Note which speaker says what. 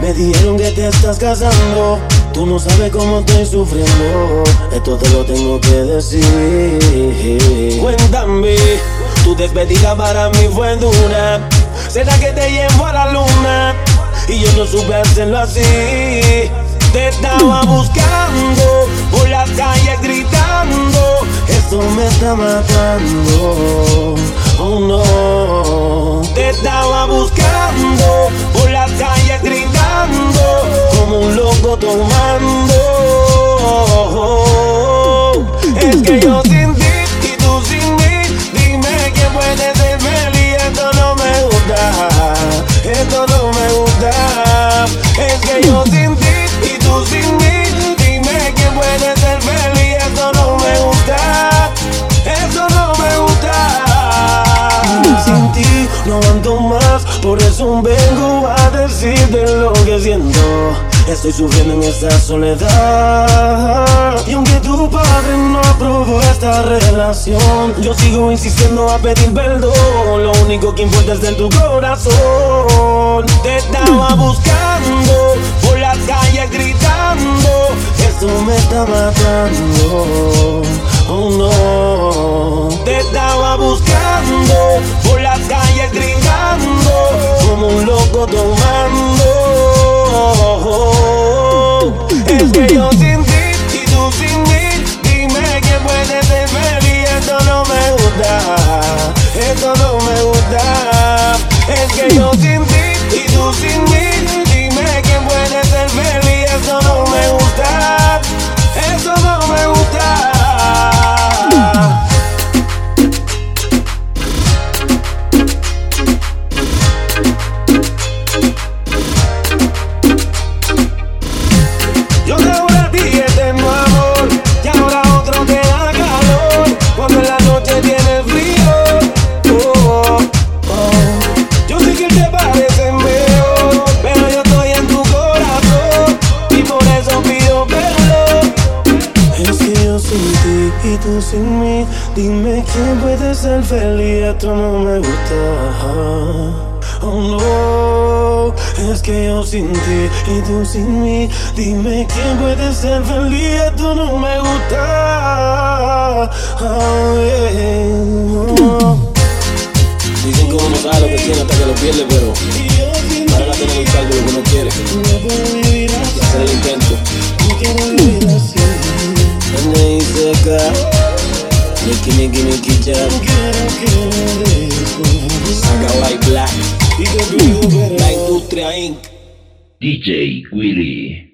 Speaker 1: Me dijeron que te estás casando. Tú no sabes cómo estoy sufriendo. Esto te lo tengo que decir. Cuéntame, tu despedida para mí fue dura. ¿Será que te llevo a la luna? Y yo no supe hacerlo así. Te estaba buscando por las calles gritando. Esto me está matando. Oh no. Te estaba buscando tomando. Es que yo sin ti y tú sin mí. Dime quién puede ser feliz. Esto no me gusta. Esto no me gusta. Es que yo sin ti y tú sin mí. Dime quién puede ser feliz. Esto no me gusta. Esto no me gusta. Sin ti no ando más. Por eso vengo a decirte lo que siento. Estoy sufriendo en esta soledad. Y aunque tu padre no aprobó esta relación, yo sigo insistiendo a pedir perdón. Lo único que importa es en tu corazón. Te estaba buscando por las calles gritando. Esto me está matando. Oh no. Te estaba buscando por las calles gritando. Como un loco tomando. Que yo sin ti y tú sin mí. Dime quién puede ser feliz. Esto no me gusta. Esto no me gusta. Es que yo sin ti y tú sin mí Dime quién puede ser feliz Esto no me gusta Oh no, es que yo sin ti y tú sin mí. Dime quién puede ser feliz, esto no me gusta. Oh.
Speaker 2: Dicen que uno no sabe lo que tiene hasta que lo pierde, pero Black, la industria Inc.
Speaker 3: DJ Willy.